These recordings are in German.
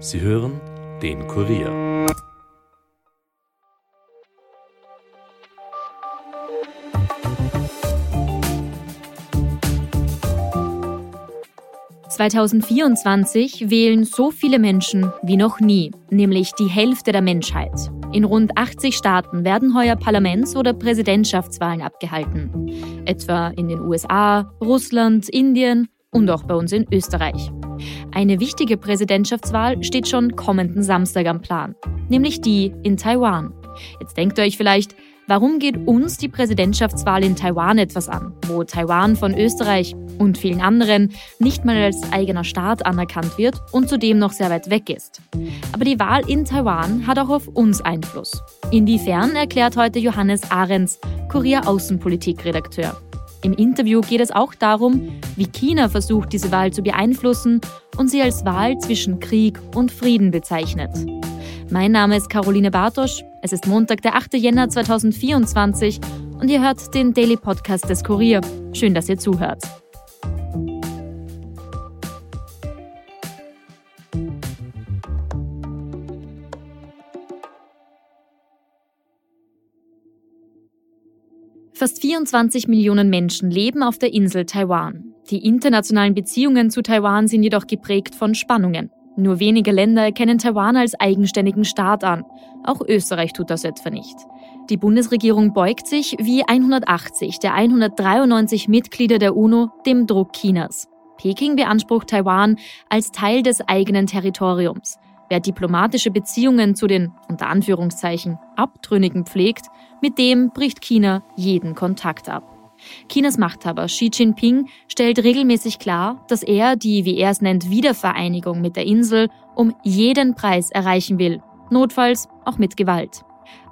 Sie hören den Kurier. ...2024 wählen so viele Menschen wie noch nie, nämlich die Hälfte der Menschheit. In rund 80 Staaten werden heuer Parlaments- oder Präsidentschaftswahlen abgehalten. Etwa in den USA, Russland, Indien und auch bei uns in Österreich. Eine wichtige Präsidentschaftswahl steht schon kommenden Samstag am Plan, nämlich die in Taiwan. Jetzt denkt ihr euch vielleicht, warum geht uns die Präsidentschaftswahl in Taiwan etwas an, wo Taiwan von Österreich und vielen anderen nicht mal als eigener Staat anerkannt wird und zudem noch sehr weit weg ist. Aber die Wahl in Taiwan hat auch auf uns Einfluss. Inwiefern erklärt heute Johannes Ahrens, Kurier Außenpolitik-Redakteur. Im Interview geht es auch darum, wie China versucht, diese Wahl zu beeinflussen und sie als Wahl zwischen Krieg und Frieden bezeichnet. Mein Name ist Caroline Bartosch. Es ist Montag, der 8. Jänner 2024 und ihr hört den Daily Podcast des Kurier. Schön, dass ihr zuhört. Fast 24 Millionen Menschen leben auf der Insel Taiwan. Die internationalen Beziehungen zu Taiwan sind jedoch geprägt von Spannungen. Nur wenige Länder erkennen Taiwan als eigenständigen Staat an. Auch Österreich tut das etwa nicht. Die Bundesregierung beugt sich, wie 180 der 193 Mitglieder der UNO, dem Druck Chinas. Peking beansprucht Taiwan als Teil des eigenen Territoriums. Wer diplomatische Beziehungen zu den, unter Anführungszeichen, Abtrünnigen pflegt, mit dem bricht China jeden Kontakt ab. Chinas Machthaber Xi Jinping stellt regelmäßig klar, dass er die, wie er es nennt, Wiedervereinigung mit der Insel um jeden Preis erreichen will, notfalls auch mit Gewalt.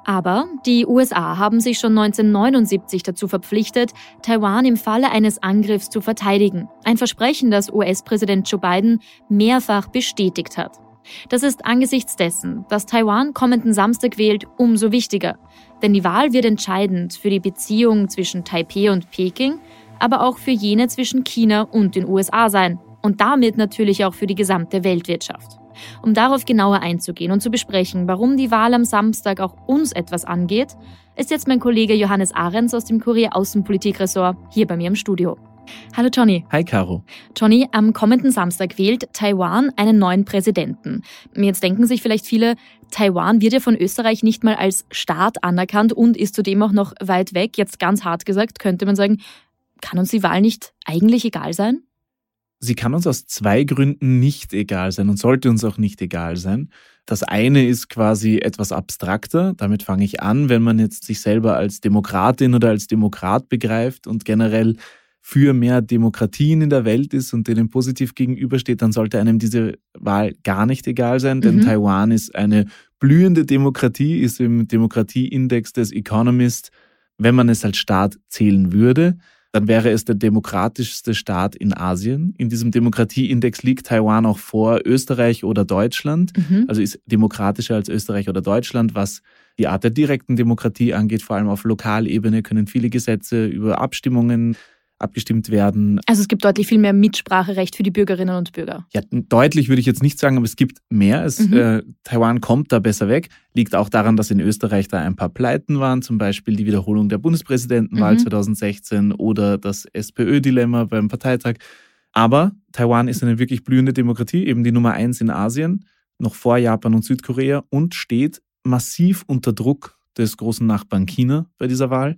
Aber die USA haben sich schon 1979 dazu verpflichtet, Taiwan im Falle eines Angriffs zu verteidigen. Ein Versprechen, das US-Präsident Joe Biden mehrfach bestätigt hat. Das ist angesichts dessen, dass Taiwan kommenden Samstag wählt, umso wichtiger. Denn die Wahl wird entscheidend für die Beziehung zwischen Taipei und Peking, aber auch für jene zwischen China und den USA sein und damit natürlich auch für die gesamte Weltwirtschaft. Um darauf genauer einzugehen und zu besprechen, warum die Wahl am Samstag auch uns etwas angeht, ist jetzt mein Kollege Johannes Ahrens aus dem Kurier Außenpolitik-Ressort hier bei mir im Studio. Hallo Johnny. Hi Caro. Johnny, am kommenden Samstag wählt Taiwan einen neuen Präsidenten. Jetzt denken sich vielleicht viele, Taiwan wird ja von Österreich nicht mal als Staat anerkannt und ist zudem auch noch weit weg. Jetzt ganz hart gesagt, könnte man sagen, kann uns die Wahl nicht eigentlich egal sein? Sie kann uns aus zwei Gründen nicht egal sein und sollte uns auch nicht egal sein. Das eine ist quasi etwas abstrakter. Damit fange ich an, wenn man jetzt sich selber als Demokratin oder als Demokrat begreift und generell für mehr Demokratien in der Welt ist und denen positiv gegenübersteht, dann sollte einem diese Wahl gar nicht egal sein, denn mhm. Taiwan ist eine blühende Demokratie, ist im Demokratieindex des Economist, wenn man es als Staat zählen würde, dann wäre es der demokratischste Staat in Asien. In diesem Demokratieindex liegt Taiwan auch vor Österreich oder Deutschland, mhm. also ist demokratischer als Österreich oder Deutschland, was die Art der direkten Demokratie angeht, vor allem auf Lokalebene können viele Gesetze über Abstimmungen abgestimmt werden. Also es gibt deutlich viel mehr Mitspracherecht für die Bürgerinnen und Bürger. Ja, deutlich würde ich jetzt nicht sagen, aber es gibt mehr. Es, mhm. äh, Taiwan kommt da besser weg. Liegt auch daran, dass in Österreich da ein paar Pleiten waren, zum Beispiel die Wiederholung der Bundespräsidentenwahl mhm. 2016 oder das SPÖ-Dilemma beim Parteitag. Aber Taiwan ist eine wirklich blühende Demokratie, eben die Nummer eins in Asien, noch vor Japan und Südkorea und steht massiv unter Druck des großen Nachbarn China bei dieser Wahl.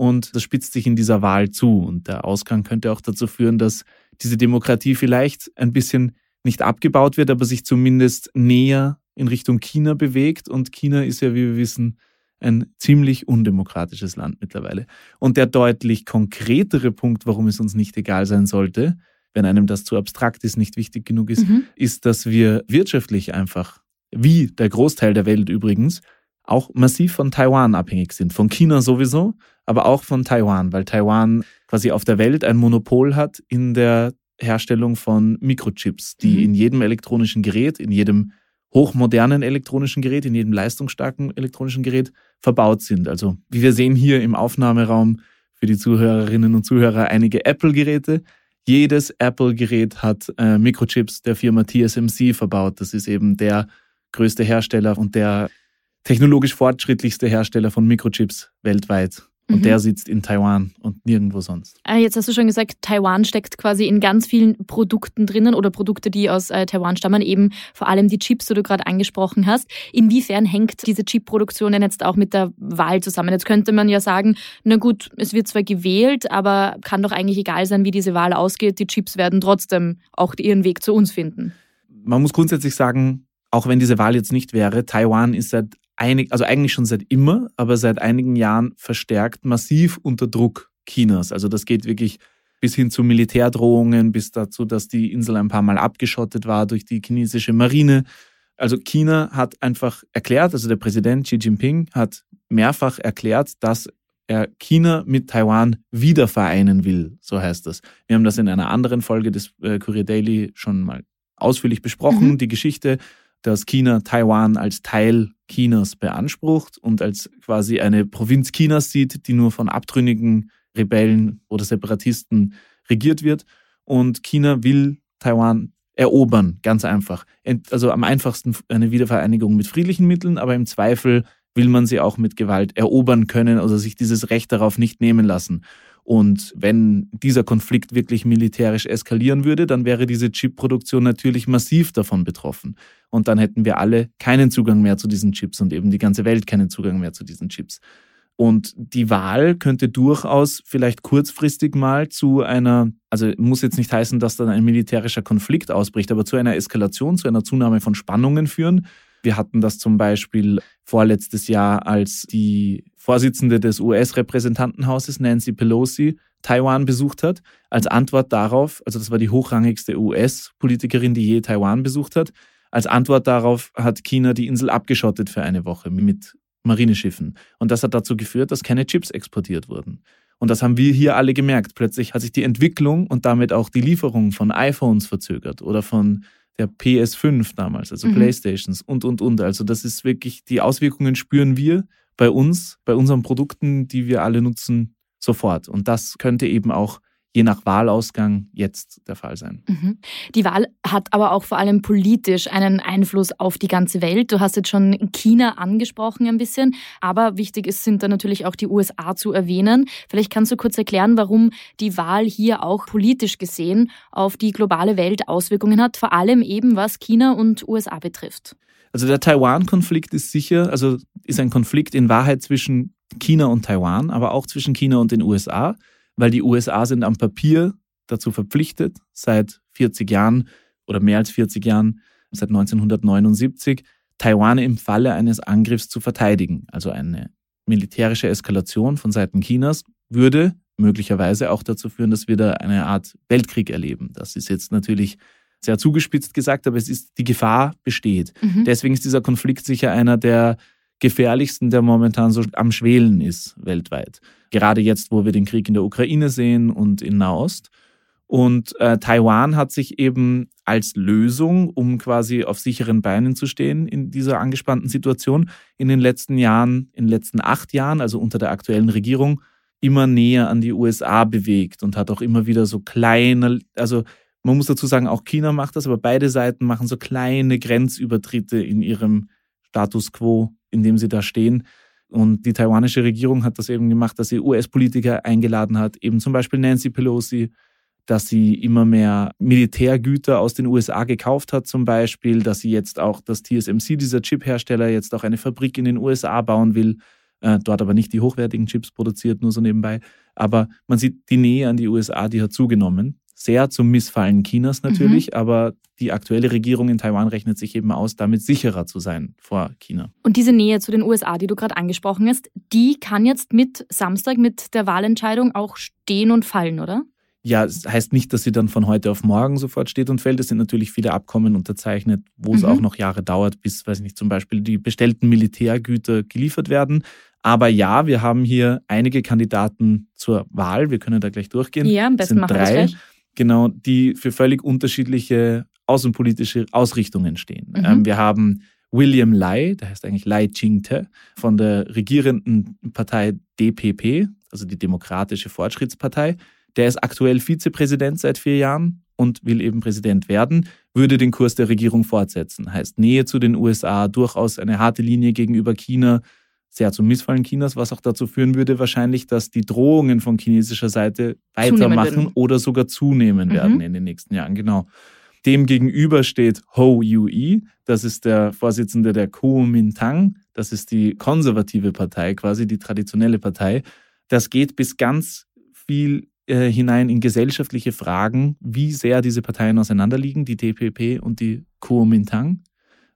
Und das spitzt sich in dieser Wahl zu. Und der Ausgang könnte auch dazu führen, dass diese Demokratie vielleicht ein bisschen nicht abgebaut wird, aber sich zumindest näher in Richtung China bewegt. Und China ist ja, wie wir wissen, ein ziemlich undemokratisches Land mittlerweile. Und der deutlich konkretere Punkt, warum es uns nicht egal sein sollte, wenn einem das zu abstrakt ist, nicht wichtig genug ist, mhm. ist, dass wir wirtschaftlich einfach, wie der Großteil der Welt übrigens, auch massiv von Taiwan abhängig sind. Von China sowieso, aber auch von Taiwan, weil Taiwan quasi auf der Welt ein Monopol hat in der Herstellung von Mikrochips, die mhm. in jedem elektronischen Gerät, in jedem hochmodernen elektronischen Gerät, in jedem leistungsstarken elektronischen Gerät verbaut sind. Also wie wir sehen hier im Aufnahmeraum für die Zuhörerinnen und Zuhörer einige Apple-Geräte. Jedes Apple-Gerät hat äh, Mikrochips der Firma TSMC verbaut. Das ist eben der größte Hersteller und der technologisch fortschrittlichste Hersteller von Mikrochips weltweit. Und mhm. der sitzt in Taiwan und nirgendwo sonst. Ah, jetzt hast du schon gesagt, Taiwan steckt quasi in ganz vielen Produkten drinnen oder Produkte, die aus äh, Taiwan stammen, eben vor allem die Chips, die du gerade angesprochen hast. Inwiefern hängt diese Chip-Produktion denn jetzt auch mit der Wahl zusammen? Jetzt könnte man ja sagen, na gut, es wird zwar gewählt, aber kann doch eigentlich egal sein, wie diese Wahl ausgeht. Die Chips werden trotzdem auch ihren Weg zu uns finden. Man muss grundsätzlich sagen, auch wenn diese Wahl jetzt nicht wäre, Taiwan ist seit einig, also eigentlich schon seit immer, aber seit einigen Jahren verstärkt massiv unter Druck Chinas. Also das geht wirklich bis hin zu Militärdrohungen, bis dazu, dass die Insel ein paar Mal abgeschottet war durch die chinesische Marine. Also China hat einfach erklärt, also der Präsident Xi Jinping hat mehrfach erklärt, dass er China mit Taiwan wieder vereinen will, so heißt das. Wir haben das in einer anderen Folge des äh, Courier Daily schon mal ausführlich besprochen, mhm. die Geschichte dass China Taiwan als Teil Chinas beansprucht und als quasi eine Provinz Chinas sieht, die nur von abtrünnigen Rebellen oder Separatisten regiert wird. Und China will Taiwan erobern, ganz einfach. Also am einfachsten eine Wiedervereinigung mit friedlichen Mitteln, aber im Zweifel will man sie auch mit Gewalt erobern können oder sich dieses Recht darauf nicht nehmen lassen. Und wenn dieser Konflikt wirklich militärisch eskalieren würde, dann wäre diese Chip-Produktion natürlich massiv davon betroffen. Und dann hätten wir alle keinen Zugang mehr zu diesen Chips und eben die ganze Welt keinen Zugang mehr zu diesen Chips. Und die Wahl könnte durchaus vielleicht kurzfristig mal zu einer, also muss jetzt nicht heißen, dass dann ein militärischer Konflikt ausbricht, aber zu einer Eskalation, zu einer Zunahme von Spannungen führen. Wir hatten das zum Beispiel vorletztes Jahr, als die Vorsitzende des US-Repräsentantenhauses, Nancy Pelosi, Taiwan besucht hat. Als Antwort darauf, also das war die hochrangigste US-Politikerin, die je Taiwan besucht hat, als Antwort darauf hat China die Insel abgeschottet für eine Woche mit Marineschiffen. Und das hat dazu geführt, dass keine Chips exportiert wurden. Und das haben wir hier alle gemerkt. Plötzlich hat sich die Entwicklung und damit auch die Lieferung von iPhones verzögert oder von der PS5 damals, also mhm. Playstations und, und, und. Also das ist wirklich, die Auswirkungen spüren wir bei uns, bei unseren Produkten, die wir alle nutzen, sofort. Und das könnte eben auch je nach Wahlausgang jetzt der Fall sein. Mhm. Die Wahl hat aber auch vor allem politisch einen Einfluss auf die ganze Welt. Du hast jetzt schon China angesprochen ein bisschen, aber wichtig ist, sind da natürlich auch die USA zu erwähnen. Vielleicht kannst du kurz erklären, warum die Wahl hier auch politisch gesehen auf die globale Welt Auswirkungen hat, vor allem eben was China und USA betrifft. Also der Taiwan-Konflikt ist sicher, also ist ein Konflikt in Wahrheit zwischen China und Taiwan, aber auch zwischen China und den USA weil die USA sind am Papier dazu verpflichtet, seit 40 Jahren oder mehr als 40 Jahren, seit 1979, Taiwan im Falle eines Angriffs zu verteidigen. Also eine militärische Eskalation von Seiten Chinas würde möglicherweise auch dazu führen, dass wir da eine Art Weltkrieg erleben. Das ist jetzt natürlich sehr zugespitzt gesagt, aber es ist, die Gefahr besteht. Mhm. Deswegen ist dieser Konflikt sicher einer der gefährlichsten, der momentan so am Schwelen ist weltweit. Gerade jetzt, wo wir den Krieg in der Ukraine sehen und in Nahost. Und äh, Taiwan hat sich eben als Lösung, um quasi auf sicheren Beinen zu stehen in dieser angespannten Situation, in den letzten Jahren, in den letzten acht Jahren, also unter der aktuellen Regierung, immer näher an die USA bewegt und hat auch immer wieder so kleine, also man muss dazu sagen, auch China macht das, aber beide Seiten machen so kleine Grenzübertritte in ihrem Status quo in dem sie da stehen. Und die taiwanische Regierung hat das eben gemacht, dass sie US-Politiker eingeladen hat, eben zum Beispiel Nancy Pelosi, dass sie immer mehr Militärgüter aus den USA gekauft hat, zum Beispiel, dass sie jetzt auch das TSMC, dieser Chip-Hersteller, jetzt auch eine Fabrik in den USA bauen will, äh, dort aber nicht die hochwertigen Chips produziert, nur so nebenbei. Aber man sieht, die Nähe an die USA, die hat zugenommen sehr zum Missfallen Chinas natürlich, mhm. aber die aktuelle Regierung in Taiwan rechnet sich eben aus, damit sicherer zu sein vor China. Und diese Nähe zu den USA, die du gerade angesprochen hast, die kann jetzt mit Samstag, mit der Wahlentscheidung auch stehen und fallen, oder? Ja, es das heißt nicht, dass sie dann von heute auf morgen sofort steht und fällt. Es sind natürlich viele Abkommen unterzeichnet, wo mhm. es auch noch Jahre dauert, bis, weiß ich nicht, zum Beispiel die bestellten Militärgüter geliefert werden. Aber ja, wir haben hier einige Kandidaten zur Wahl. Wir können da gleich durchgehen. Ja, am besten machen wir das gleich genau, die für völlig unterschiedliche außenpolitische Ausrichtungen stehen. Mhm. Ähm, wir haben William Lai, der heißt eigentlich Lai Ching-te, von der regierenden Partei DPP, also die Demokratische Fortschrittspartei. Der ist aktuell Vizepräsident seit vier Jahren und will eben Präsident werden, würde den Kurs der Regierung fortsetzen. Heißt Nähe zu den USA, durchaus eine harte Linie gegenüber China, sehr zum Missfallen Chinas, was auch dazu führen würde wahrscheinlich, dass die Drohungen von chinesischer Seite weitermachen oder sogar zunehmen mhm. werden in den nächsten Jahren. Genau. Dem gegenüber steht Ho Yui, das ist der Vorsitzende der Kuomintang, das ist die konservative Partei, quasi die traditionelle Partei. Das geht bis ganz viel äh, hinein in gesellschaftliche Fragen, wie sehr diese Parteien auseinanderliegen, die DPP und die Kuomintang.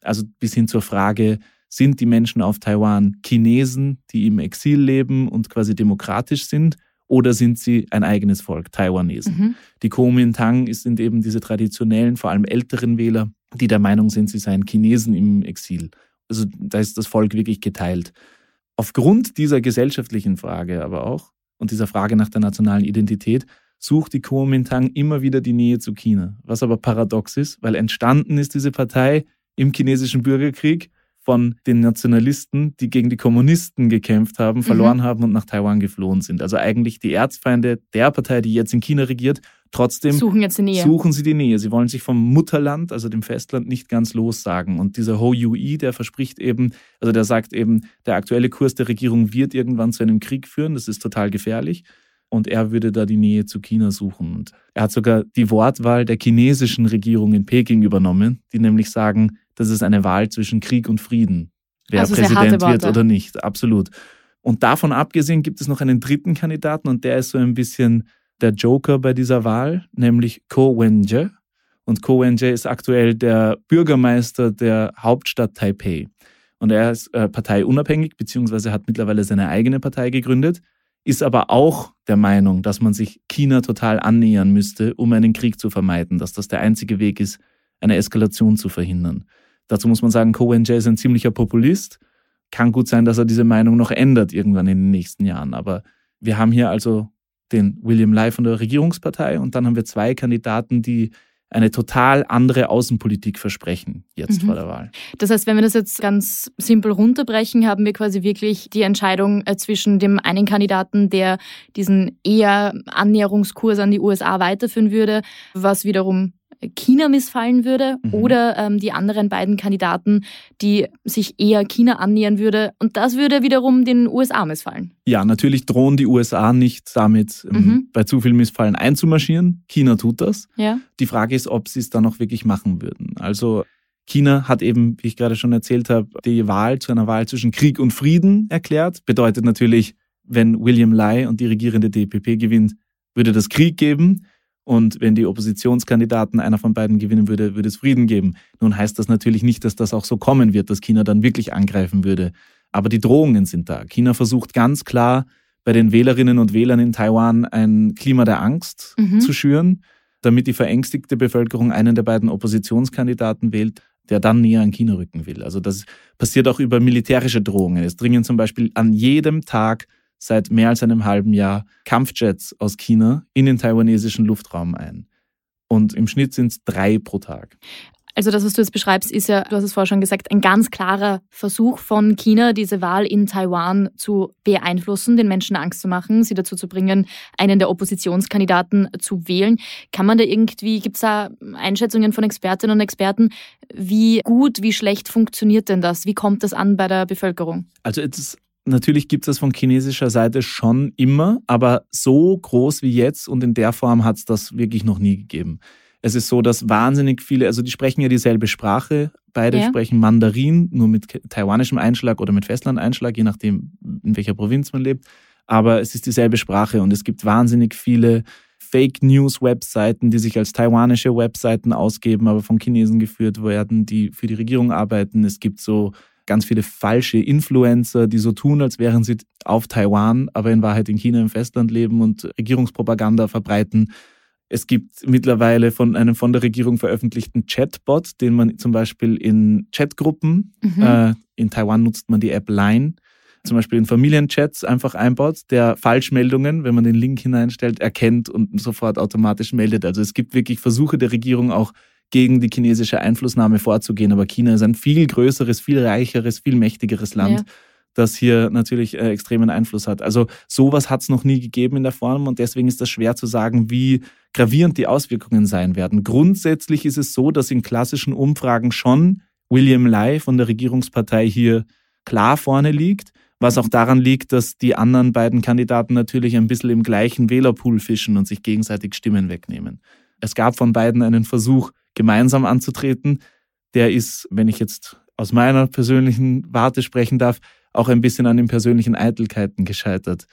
Also bis hin zur Frage, sind die Menschen auf Taiwan Chinesen, die im Exil leben und quasi demokratisch sind? Oder sind sie ein eigenes Volk, Taiwanesen? Mhm. Die Kuomintang sind eben diese traditionellen, vor allem älteren Wähler, die der Meinung sind, sie seien Chinesen im Exil. Also da ist das Volk wirklich geteilt. Aufgrund dieser gesellschaftlichen Frage aber auch und dieser Frage nach der nationalen Identität sucht die Kuomintang immer wieder die Nähe zu China. Was aber paradox ist, weil entstanden ist diese Partei im chinesischen Bürgerkrieg von den Nationalisten, die gegen die Kommunisten gekämpft haben, mhm. verloren mhm. haben und nach Taiwan geflohen sind. Also eigentlich die Erzfeinde der Partei, die jetzt in China regiert, trotzdem suchen, jetzt die Nähe. suchen sie die Nähe. Sie wollen sich vom Mutterland, also dem Festland, nicht ganz lossagen. Und dieser Ho Yui, der verspricht eben, also der sagt eben, der aktuelle Kurs der Regierung wird irgendwann zu einem Krieg führen. Das ist total gefährlich. Und er würde da die Nähe zu China suchen. Und er hat sogar die Wortwahl der chinesischen Regierung in Peking übernommen, die nämlich sagen, das ist eine Wahl zwischen Krieg und Frieden, wer also Präsident wird oder nicht. Absolut. Und davon abgesehen gibt es noch einen dritten Kandidaten und der ist so ein bisschen der Joker bei dieser Wahl, nämlich Ko Wen-je. Und Ko Wen-je ist aktuell der Bürgermeister der Hauptstadt Taipei. Und er ist äh, parteiunabhängig, beziehungsweise hat mittlerweile seine eigene Partei gegründet, ist aber auch der Meinung, dass man sich China total annähern müsste, um einen Krieg zu vermeiden, dass das der einzige Weg ist, eine Eskalation zu verhindern. Dazu muss man sagen, Cohen Jay ist ein ziemlicher Populist. Kann gut sein, dass er diese Meinung noch ändert irgendwann in den nächsten Jahren. Aber wir haben hier also den William Lai von der Regierungspartei und dann haben wir zwei Kandidaten, die eine total andere Außenpolitik versprechen, jetzt mhm. vor der Wahl. Das heißt, wenn wir das jetzt ganz simpel runterbrechen, haben wir quasi wirklich die Entscheidung äh, zwischen dem einen Kandidaten, der diesen eher Annäherungskurs an die USA weiterführen würde, was wiederum China missfallen würde mhm. oder ähm, die anderen beiden Kandidaten, die sich eher China annähern würde. Und das würde wiederum den USA missfallen. Ja, natürlich drohen die USA nicht damit, ähm, mhm. bei zu viel Missfallen einzumarschieren. China tut das. Ja. Die Frage ist, ob sie es dann auch wirklich machen würden. Also China hat eben, wie ich gerade schon erzählt habe, die Wahl zu einer Wahl zwischen Krieg und Frieden erklärt. Bedeutet natürlich, wenn William Lai und die regierende DPP gewinnt, würde das Krieg geben. Und wenn die Oppositionskandidaten einer von beiden gewinnen würde, würde es Frieden geben. Nun heißt das natürlich nicht, dass das auch so kommen wird, dass China dann wirklich angreifen würde. Aber die Drohungen sind da. China versucht ganz klar bei den Wählerinnen und Wählern in Taiwan ein Klima der Angst mhm. zu schüren, damit die verängstigte Bevölkerung einen der beiden Oppositionskandidaten wählt, der dann näher an China rücken will. Also das passiert auch über militärische Drohungen. Es dringen zum Beispiel an jedem Tag seit mehr als einem halben Jahr Kampfjets aus China in den taiwanesischen Luftraum ein. Und im Schnitt sind es drei pro Tag. Also das, was du jetzt beschreibst, ist ja, du hast es vorher schon gesagt, ein ganz klarer Versuch von China, diese Wahl in Taiwan zu beeinflussen, den Menschen Angst zu machen, sie dazu zu bringen, einen der Oppositionskandidaten zu wählen. Kann man da irgendwie, gibt es da Einschätzungen von Expertinnen und Experten, wie gut, wie schlecht funktioniert denn das? Wie kommt das an bei der Bevölkerung? Also es ist Natürlich gibt es das von chinesischer Seite schon immer, aber so groß wie jetzt und in der Form hat es das wirklich noch nie gegeben. Es ist so, dass wahnsinnig viele, also die sprechen ja dieselbe Sprache, beide ja. sprechen Mandarin, nur mit taiwanischem Einschlag oder mit Festlandeinschlag, je nachdem, in welcher Provinz man lebt. Aber es ist dieselbe Sprache und es gibt wahnsinnig viele Fake News Webseiten, die sich als taiwanische Webseiten ausgeben, aber von Chinesen geführt werden, die für die Regierung arbeiten. Es gibt so ganz viele falsche Influencer, die so tun, als wären sie auf Taiwan, aber in Wahrheit in China im Festland leben und Regierungspropaganda verbreiten. Es gibt mittlerweile von einem von der Regierung veröffentlichten Chatbot, den man zum Beispiel in Chatgruppen, mhm. äh, in Taiwan nutzt man die App Line, zum Beispiel in Familienchats einfach einbaut, der Falschmeldungen, wenn man den Link hineinstellt, erkennt und sofort automatisch meldet. Also es gibt wirklich Versuche der Regierung auch gegen die chinesische Einflussnahme vorzugehen. Aber China ist ein viel größeres, viel reicheres, viel mächtigeres Land. Ja. das hier natürlich äh, extremen Einfluss hat. Also sowas hat es noch nie gegeben in der Form und deswegen ist das schwer zu sagen, wie gravierend die Auswirkungen sein werden. Grundsätzlich ist es so, dass in klassischen Umfragen schon William Lai von der Regierungspartei hier klar vorne liegt, was auch daran liegt, dass die anderen beiden Kandidaten natürlich ein bisschen im gleichen Wählerpool fischen und sich gegenseitig Stimmen wegnehmen. Es gab von beiden einen Versuch, gemeinsam anzutreten. Der ist, wenn ich jetzt aus meiner persönlichen Warte sprechen darf, auch ein bisschen an den persönlichen Eitelkeiten gescheitert.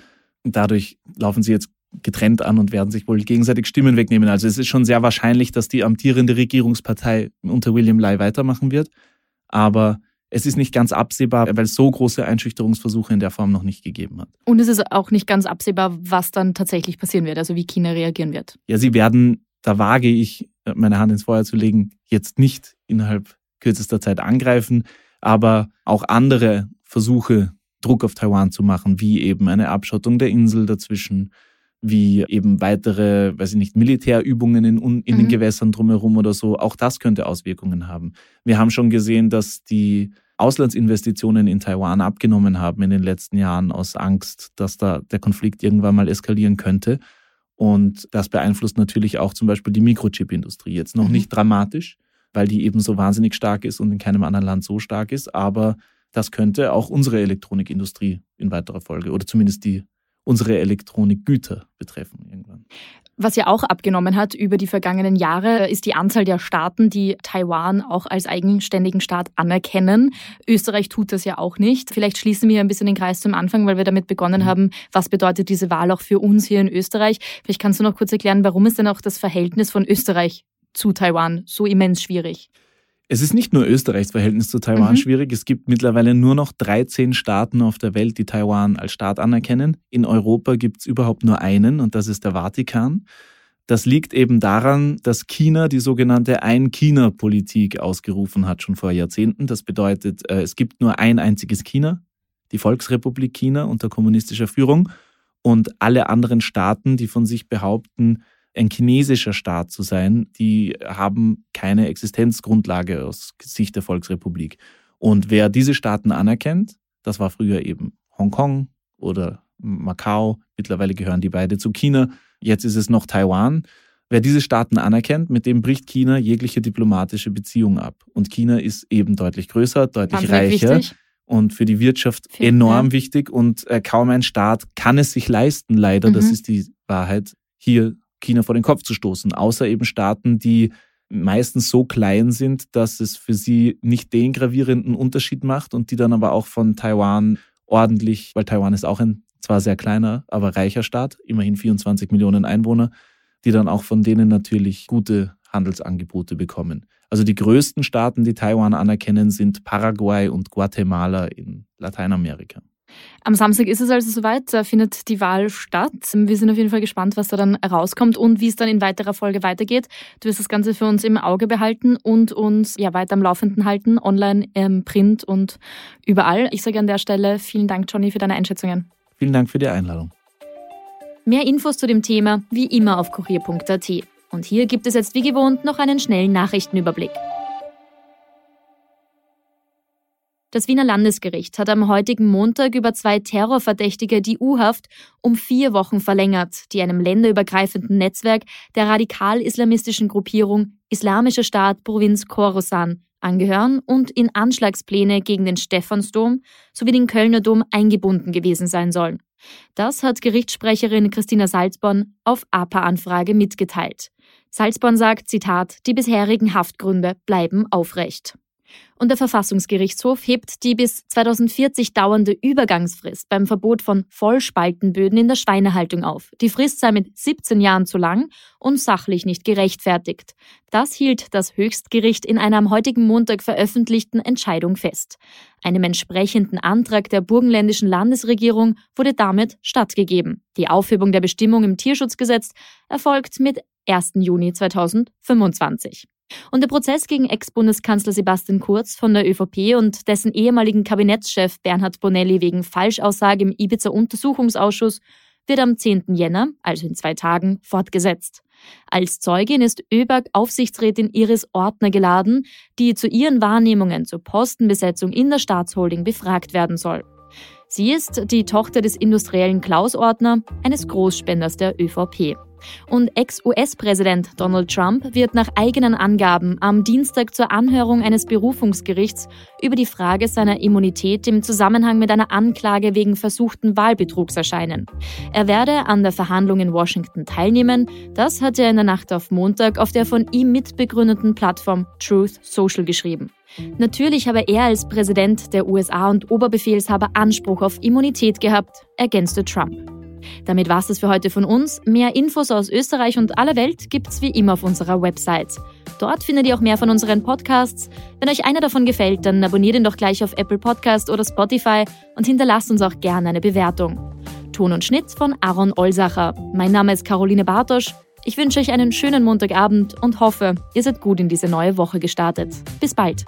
Dadurch laufen sie jetzt getrennt an und werden sich wohl gegenseitig Stimmen wegnehmen. Also es ist schon sehr wahrscheinlich, dass die amtierende Regierungspartei unter William Lai weitermachen wird. Aber es ist nicht ganz absehbar, weil es so große Einschüchterungsversuche in der Form noch nicht gegeben hat. Und es ist auch nicht ganz absehbar, was dann tatsächlich passieren wird, also wie China reagieren wird. Ja, sie werden, da wage ich meine Hand ins Feuer zu legen, jetzt nicht innerhalb kürzester Zeit angreifen, aber auch andere Versuche, Druck auf Taiwan zu machen, wie eben eine Abschottung der Insel dazwischen, wie eben weitere, weiß ich nicht, Militärübungen in, in mhm. den Gewässern drumherum oder so. Auch das könnte Auswirkungen haben. Wir haben schon gesehen, dass die Auslandsinvestitionen in Taiwan abgenommen haben in den letzten Jahren aus Angst, dass da der Konflikt irgendwann mal eskalieren könnte. Und das beeinflusst natürlich auch zum Beispiel die Mikrochip-Industrie. Jetzt noch mhm. nicht dramatisch, weil die eben so wahnsinnig stark ist und in keinem anderen Land so stark ist, aber das könnte auch unsere Elektronikindustrie in weiterer Folge oder zumindest die unsere Elektronikgüter betreffen irgendwann. Was ja auch abgenommen hat über die vergangenen Jahre, ist die Anzahl der Staaten, die Taiwan auch als eigenständigen Staat anerkennen. Österreich tut das ja auch nicht. Vielleicht schließen wir ein bisschen den Kreis zum Anfang, weil wir damit begonnen mhm. haben, was bedeutet diese Wahl auch für uns hier in Österreich. Vielleicht kannst du noch kurz erklären, warum ist denn auch das Verhältnis von Österreich zu Taiwan so immens schwierig? Es ist nicht nur Österreichs Verhältnis zu Taiwan mhm. schwierig. Es gibt mittlerweile nur noch 13 Staaten auf der Welt, die Taiwan als Staat anerkennen. In Europa gibt es überhaupt nur einen und das ist der Vatikan. Das liegt eben daran, dass China die sogenannte Ein-China-Politik ausgerufen hat, schon vor Jahrzehnten. Das bedeutet, äh, es gibt nur ein einziges China, die Volksrepublik China unter kommunistischer Führung. Und alle anderen Staaten, die von sich behaupten, ein chinesischer Staat zu sein, die haben keine Existenzgrundlage aus Sicht der Volksrepublik. Und wer diese Staaten anerkennt, das war früher eben Hongkong oder Macau, mittlerweile gehören die beide zu China, jetzt ist es noch Taiwan. Wer diese Staaten anerkennt, mit dem bricht China jegliche diplomatische Beziehung ab. Und China ist eben deutlich größer, deutlich reicher. Wichtig und für die Wirtschaft Viel, enorm ja. wichtig und äh, kaum ein Staat kann es sich leisten, leider, mhm. das ist die Wahrheit, hier China vor den Kopf zu stoßen, außer eben Staaten, die meistens so klein sind, dass es für sie nicht den gravierenden Unterschied macht und die dann aber auch von Taiwan ordentlich, weil Taiwan ist auch ein zwar sehr kleiner, aber reicher Staat, immerhin 24 Millionen Einwohner, die dann auch von denen natürlich gute Handelsangebote bekommen. Also die größten Staaten, die Taiwan anerkennen, sind Paraguay und Guatemala in Lateinamerika. Am Samstag ist es also soweit, da findet die Wahl statt. Wir sind auf jeden Fall gespannt, was da dann rauskommt und wie es dann in weiterer Folge weitergeht. Du wirst das Ganze für uns im Auge behalten und uns ja weiter am Laufenden halten, online, im Print und überall. Ich sage an der Stelle vielen Dank, Johnny, für deine Einschätzungen. Vielen Dank für die Einladung. Mehr Infos zu dem Thema wie immer auf kurier.at. Und hier gibt es jetzt wie gewohnt noch einen schnellen Nachrichtenüberblick. Das Wiener Landesgericht hat am heutigen Montag über zwei Terrorverdächtige die U-Haft um vier Wochen verlängert, die einem länderübergreifenden Netzwerk der radikal-islamistischen Gruppierung Islamischer Staat Provinz Khorasan angehören und in Anschlagspläne gegen den Stephansdom sowie den Kölner Dom eingebunden gewesen sein sollen. Das hat Gerichtssprecherin Christina Salzborn auf APA-Anfrage mitgeteilt. Salzborn sagt, Zitat, die bisherigen Haftgründe bleiben aufrecht. Und der Verfassungsgerichtshof hebt die bis 2040 dauernde Übergangsfrist beim Verbot von Vollspaltenböden in der Schweinehaltung auf. Die Frist sei mit 17 Jahren zu lang und sachlich nicht gerechtfertigt. Das hielt das Höchstgericht in einer am heutigen Montag veröffentlichten Entscheidung fest. Einem entsprechenden Antrag der burgenländischen Landesregierung wurde damit stattgegeben. Die Aufhebung der Bestimmung im Tierschutzgesetz erfolgt mit 1. Juni 2025. Und der Prozess gegen Ex-Bundeskanzler Sebastian Kurz von der ÖVP und dessen ehemaligen Kabinettschef Bernhard Bonelli wegen Falschaussage im Ibiza-Untersuchungsausschuss wird am 10. Jänner, also in zwei Tagen, fortgesetzt. Als Zeugin ist ÖBAG-Aufsichtsrätin Iris Ortner geladen, die zu ihren Wahrnehmungen zur Postenbesetzung in der Staatsholding befragt werden soll. Sie ist die Tochter des industriellen Klaus Ortner, eines Großspenders der ÖVP. Und Ex-US-Präsident Donald Trump wird nach eigenen Angaben am Dienstag zur Anhörung eines Berufungsgerichts über die Frage seiner Immunität im Zusammenhang mit einer Anklage wegen versuchten Wahlbetrugs erscheinen. Er werde an der Verhandlung in Washington teilnehmen. Das hat er in der Nacht auf Montag auf der von ihm mitbegründeten Plattform Truth Social geschrieben. Natürlich habe er als Präsident der USA und Oberbefehlshaber Anspruch auf Immunität gehabt, ergänzte Trump. Damit war es für heute von uns. Mehr Infos aus Österreich und aller Welt gibt's wie immer auf unserer Website. Dort findet ihr auch mehr von unseren Podcasts. Wenn euch einer davon gefällt, dann abonniert ihn doch gleich auf Apple Podcast oder Spotify und hinterlasst uns auch gerne eine Bewertung. Ton und Schnitt von Aaron Olsacher. Mein Name ist Caroline Bartosch. Ich wünsche euch einen schönen Montagabend und hoffe, ihr seid gut in diese neue Woche gestartet. Bis bald.